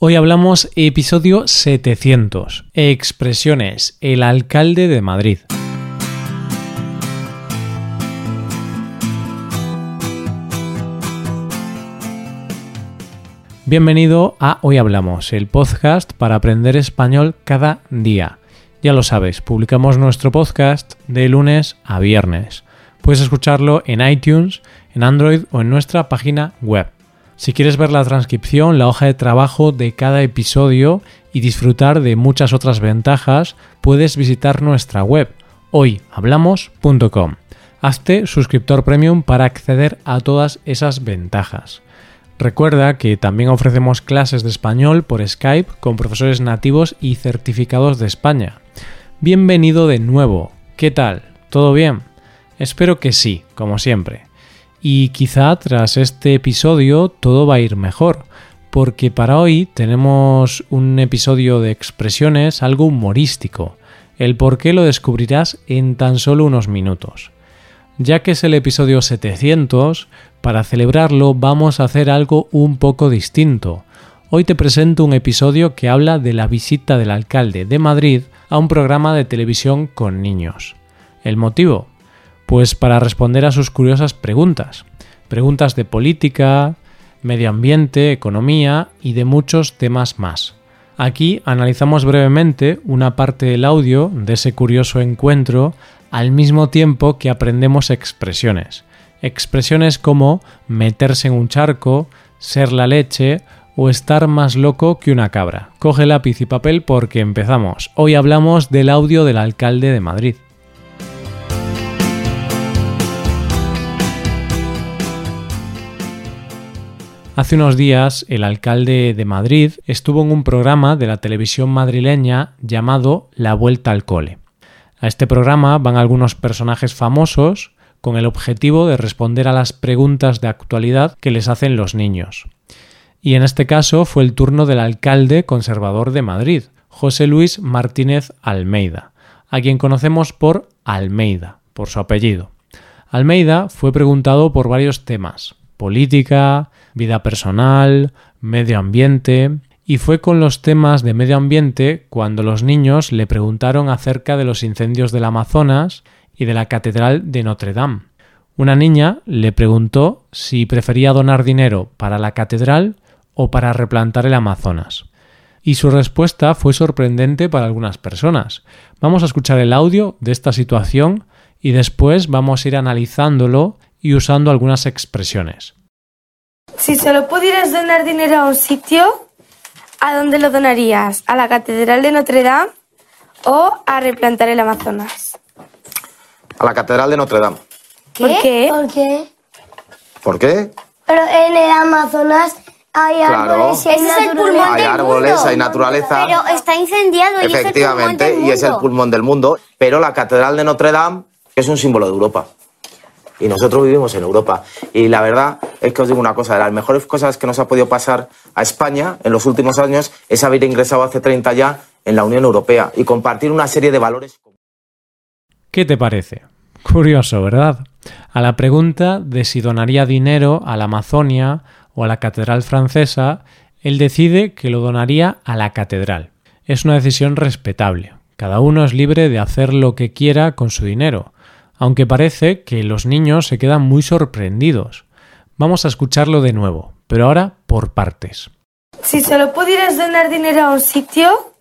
Hoy hablamos episodio 700, expresiones, el alcalde de Madrid. Bienvenido a Hoy Hablamos, el podcast para aprender español cada día. Ya lo sabes, publicamos nuestro podcast de lunes a viernes. Puedes escucharlo en iTunes, en Android o en nuestra página web. Si quieres ver la transcripción, la hoja de trabajo de cada episodio y disfrutar de muchas otras ventajas, puedes visitar nuestra web hoyhablamos.com. Hazte suscriptor premium para acceder a todas esas ventajas. Recuerda que también ofrecemos clases de español por Skype con profesores nativos y certificados de España. Bienvenido de nuevo. ¿Qué tal? ¿Todo bien? Espero que sí, como siempre. Y quizá tras este episodio todo va a ir mejor, porque para hoy tenemos un episodio de expresiones algo humorístico. El por qué lo descubrirás en tan solo unos minutos. Ya que es el episodio 700, para celebrarlo vamos a hacer algo un poco distinto. Hoy te presento un episodio que habla de la visita del alcalde de Madrid a un programa de televisión con niños. ¿El motivo? Pues para responder a sus curiosas preguntas. Preguntas de política, medio ambiente, economía y de muchos temas más. Aquí analizamos brevemente una parte del audio de ese curioso encuentro al mismo tiempo que aprendemos expresiones. Expresiones como meterse en un charco, ser la leche o estar más loco que una cabra. Coge lápiz y papel porque empezamos. Hoy hablamos del audio del alcalde de Madrid. Hace unos días el alcalde de Madrid estuvo en un programa de la televisión madrileña llamado La Vuelta al Cole. A este programa van algunos personajes famosos con el objetivo de responder a las preguntas de actualidad que les hacen los niños. Y en este caso fue el turno del alcalde conservador de Madrid, José Luis Martínez Almeida, a quien conocemos por Almeida, por su apellido. Almeida fue preguntado por varios temas, política, vida personal, medio ambiente, y fue con los temas de medio ambiente cuando los niños le preguntaron acerca de los incendios del Amazonas y de la Catedral de Notre Dame. Una niña le preguntó si prefería donar dinero para la catedral o para replantar el Amazonas. Y su respuesta fue sorprendente para algunas personas. Vamos a escuchar el audio de esta situación y después vamos a ir analizándolo y usando algunas expresiones. Si solo pudieras donar dinero a un sitio, ¿a dónde lo donarías? ¿A la Catedral de Notre Dame o a replantar el Amazonas? A la Catedral de Notre Dame. ¿Por qué? ¿Por qué? ¿Por qué? Pero en el Amazonas hay Claro. árboles y hay Ese es el naturaleza. pulmón Hay del árboles, mundo. hay naturaleza. Pero está incendiado y Efectivamente, es el pulmón del y es el mundo. pulmón del mundo. Pero la Catedral de Notre Dame es un símbolo de Europa. Y nosotros vivimos en Europa. Y la verdad es que os digo una cosa, de las mejores cosas que nos ha podido pasar a España en los últimos años es haber ingresado hace 30 ya en la Unión Europea y compartir una serie de valores. ¿Qué te parece? Curioso, ¿verdad? A la pregunta de si donaría dinero a la Amazonia o a la Catedral francesa, él decide que lo donaría a la Catedral. Es una decisión respetable. Cada uno es libre de hacer lo que quiera con su dinero, aunque parece que los niños se quedan muy sorprendidos. Vamos a escucharlo de nuevo, pero ahora por partes. Si solo pudieras donar dinero a un sitio,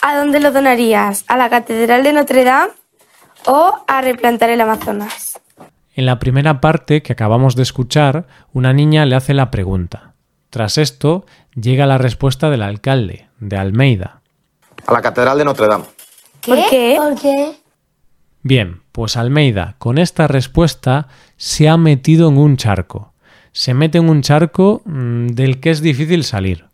¿a dónde lo donarías? ¿A la Catedral de Notre Dame o a replantar el Amazonas? En la primera parte que acabamos de escuchar, una niña le hace la pregunta. Tras esto, llega la respuesta del alcalde, de Almeida. A la Catedral de Notre Dame. ¿Por qué? ¿Por qué? Bien, pues Almeida, con esta respuesta, se ha metido en un charco. Se mete en un charco mm, del que es difícil salir.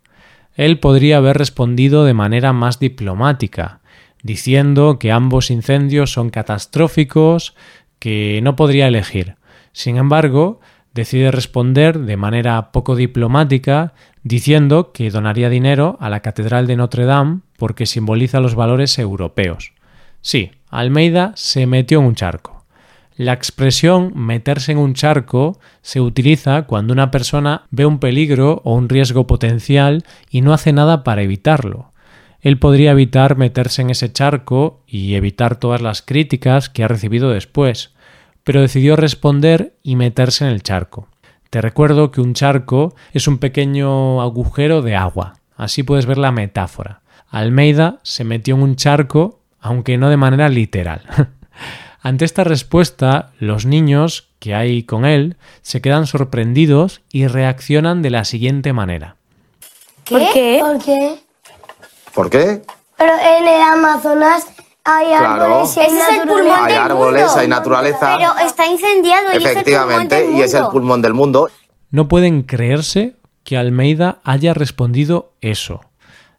Él podría haber respondido de manera más diplomática, diciendo que ambos incendios son catastróficos, que no podría elegir. Sin embargo, decide responder de manera poco diplomática, diciendo que donaría dinero a la Catedral de Notre Dame porque simboliza los valores europeos. Sí, Almeida se metió en un charco. La expresión meterse en un charco se utiliza cuando una persona ve un peligro o un riesgo potencial y no hace nada para evitarlo. Él podría evitar meterse en ese charco y evitar todas las críticas que ha recibido después, pero decidió responder y meterse en el charco. Te recuerdo que un charco es un pequeño agujero de agua. Así puedes ver la metáfora. Almeida se metió en un charco, aunque no de manera literal. Ante esta respuesta, los niños que hay con él se quedan sorprendidos y reaccionan de la siguiente manera. ¿Por qué? ¿Por qué? ¿Por qué? Pero en el Amazonas hay Claro. árboles y hay es el pulmón Hay del árboles, mundo. hay naturaleza. Pero está incendiado y Efectivamente, es el pulmón del y es el pulmón del mundo. No pueden creerse que Almeida haya respondido eso.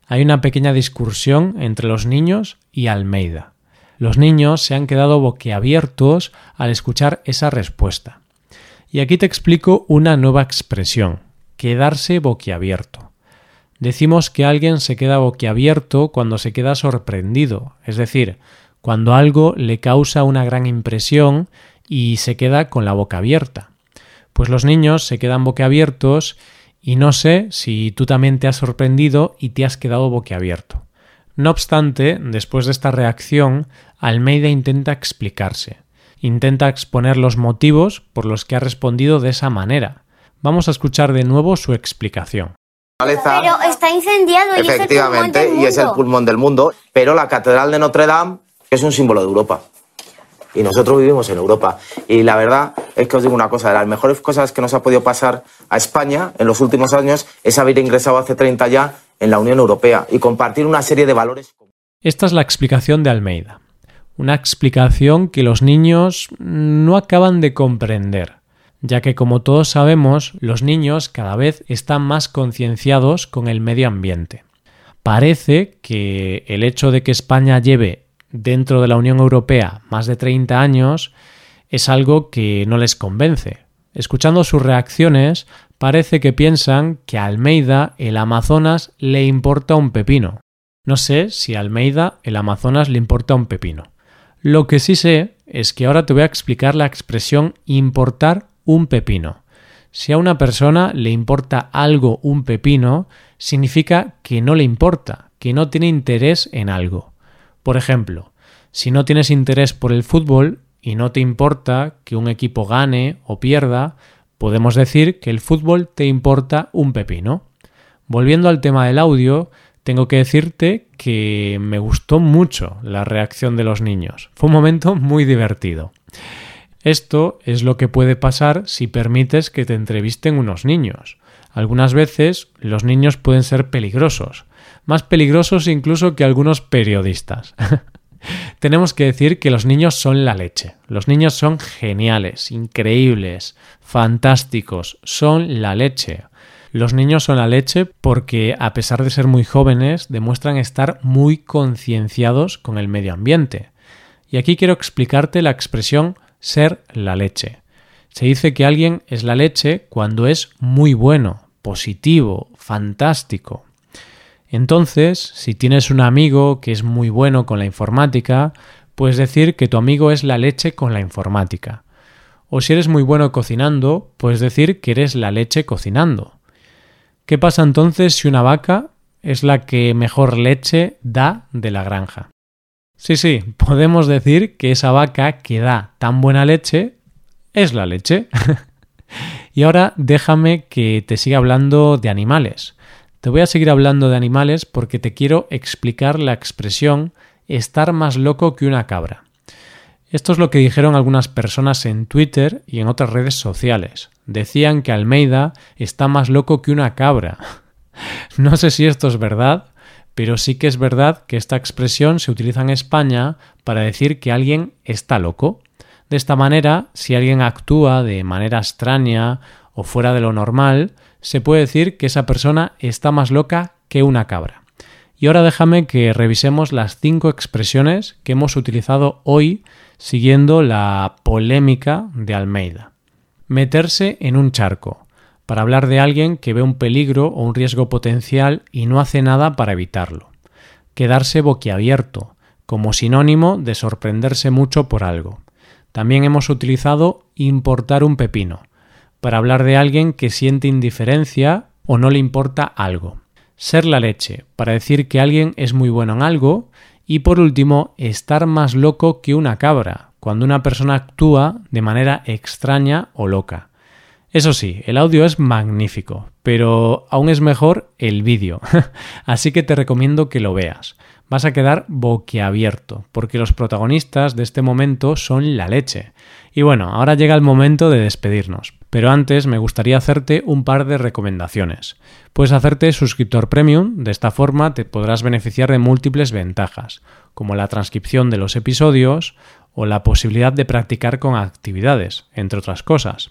Hay una pequeña discusión entre los niños y Almeida. Los niños se han quedado boquiabiertos al escuchar esa respuesta. Y aquí te explico una nueva expresión, quedarse boquiabierto. Decimos que alguien se queda boquiabierto cuando se queda sorprendido, es decir, cuando algo le causa una gran impresión y se queda con la boca abierta. Pues los niños se quedan boquiabiertos y no sé si tú también te has sorprendido y te has quedado boquiabierto. No obstante, después de esta reacción, Almeida intenta explicarse, intenta exponer los motivos por los que ha respondido de esa manera. Vamos a escuchar de nuevo su explicación. Pero está incendiado y es el pulmón Efectivamente, del mundo. y es el pulmón del mundo. Pero la Catedral de Notre Dame es un símbolo de Europa. Y nosotros vivimos en Europa. Y la verdad es que os digo una cosa, de las mejores cosas que nos ha podido pasar a España en los últimos años es haber ingresado hace 30 ya en la Unión Europea y compartir una serie de valores. Esta es la explicación de Almeida. Una explicación que los niños no acaban de comprender, ya que como todos sabemos, los niños cada vez están más concienciados con el medio ambiente. Parece que el hecho de que España lleve dentro de la Unión Europea más de 30 años es algo que no les convence. Escuchando sus reacciones, parece que piensan que a Almeida el Amazonas le importa un pepino. No sé si a Almeida el Amazonas le importa un pepino. Lo que sí sé es que ahora te voy a explicar la expresión importar un pepino. Si a una persona le importa algo un pepino, significa que no le importa, que no tiene interés en algo. Por ejemplo, si no tienes interés por el fútbol y no te importa que un equipo gane o pierda, podemos decir que el fútbol te importa un pepino. Volviendo al tema del audio, tengo que decirte que me gustó mucho la reacción de los niños. Fue un momento muy divertido. Esto es lo que puede pasar si permites que te entrevisten unos niños. Algunas veces los niños pueden ser peligrosos, más peligrosos incluso que algunos periodistas. Tenemos que decir que los niños son la leche. Los niños son geniales, increíbles, fantásticos, son la leche. Los niños son la leche porque, a pesar de ser muy jóvenes, demuestran estar muy concienciados con el medio ambiente. Y aquí quiero explicarte la expresión ser la leche. Se dice que alguien es la leche cuando es muy bueno, positivo, fantástico. Entonces, si tienes un amigo que es muy bueno con la informática, puedes decir que tu amigo es la leche con la informática. O si eres muy bueno cocinando, puedes decir que eres la leche cocinando. ¿Qué pasa entonces si una vaca es la que mejor leche da de la granja? Sí, sí, podemos decir que esa vaca que da tan buena leche es la leche. y ahora déjame que te siga hablando de animales. Te voy a seguir hablando de animales porque te quiero explicar la expresión estar más loco que una cabra. Esto es lo que dijeron algunas personas en Twitter y en otras redes sociales. Decían que Almeida está más loco que una cabra. No sé si esto es verdad, pero sí que es verdad que esta expresión se utiliza en España para decir que alguien está loco. De esta manera, si alguien actúa de manera extraña o fuera de lo normal, se puede decir que esa persona está más loca que una cabra. Y ahora déjame que revisemos las cinco expresiones que hemos utilizado hoy siguiendo la polémica de Almeida. Meterse en un charco, para hablar de alguien que ve un peligro o un riesgo potencial y no hace nada para evitarlo. Quedarse boquiabierto, como sinónimo de sorprenderse mucho por algo. También hemos utilizado importar un pepino, para hablar de alguien que siente indiferencia o no le importa algo. Ser la leche, para decir que alguien es muy bueno en algo. Y por último, estar más loco que una cabra, cuando una persona actúa de manera extraña o loca. Eso sí, el audio es magnífico, pero aún es mejor el vídeo, así que te recomiendo que lo veas. Vas a quedar boquiabierto, porque los protagonistas de este momento son la leche. Y bueno, ahora llega el momento de despedirnos, pero antes me gustaría hacerte un par de recomendaciones. Puedes hacerte suscriptor premium, de esta forma te podrás beneficiar de múltiples ventajas, como la transcripción de los episodios o la posibilidad de practicar con actividades, entre otras cosas.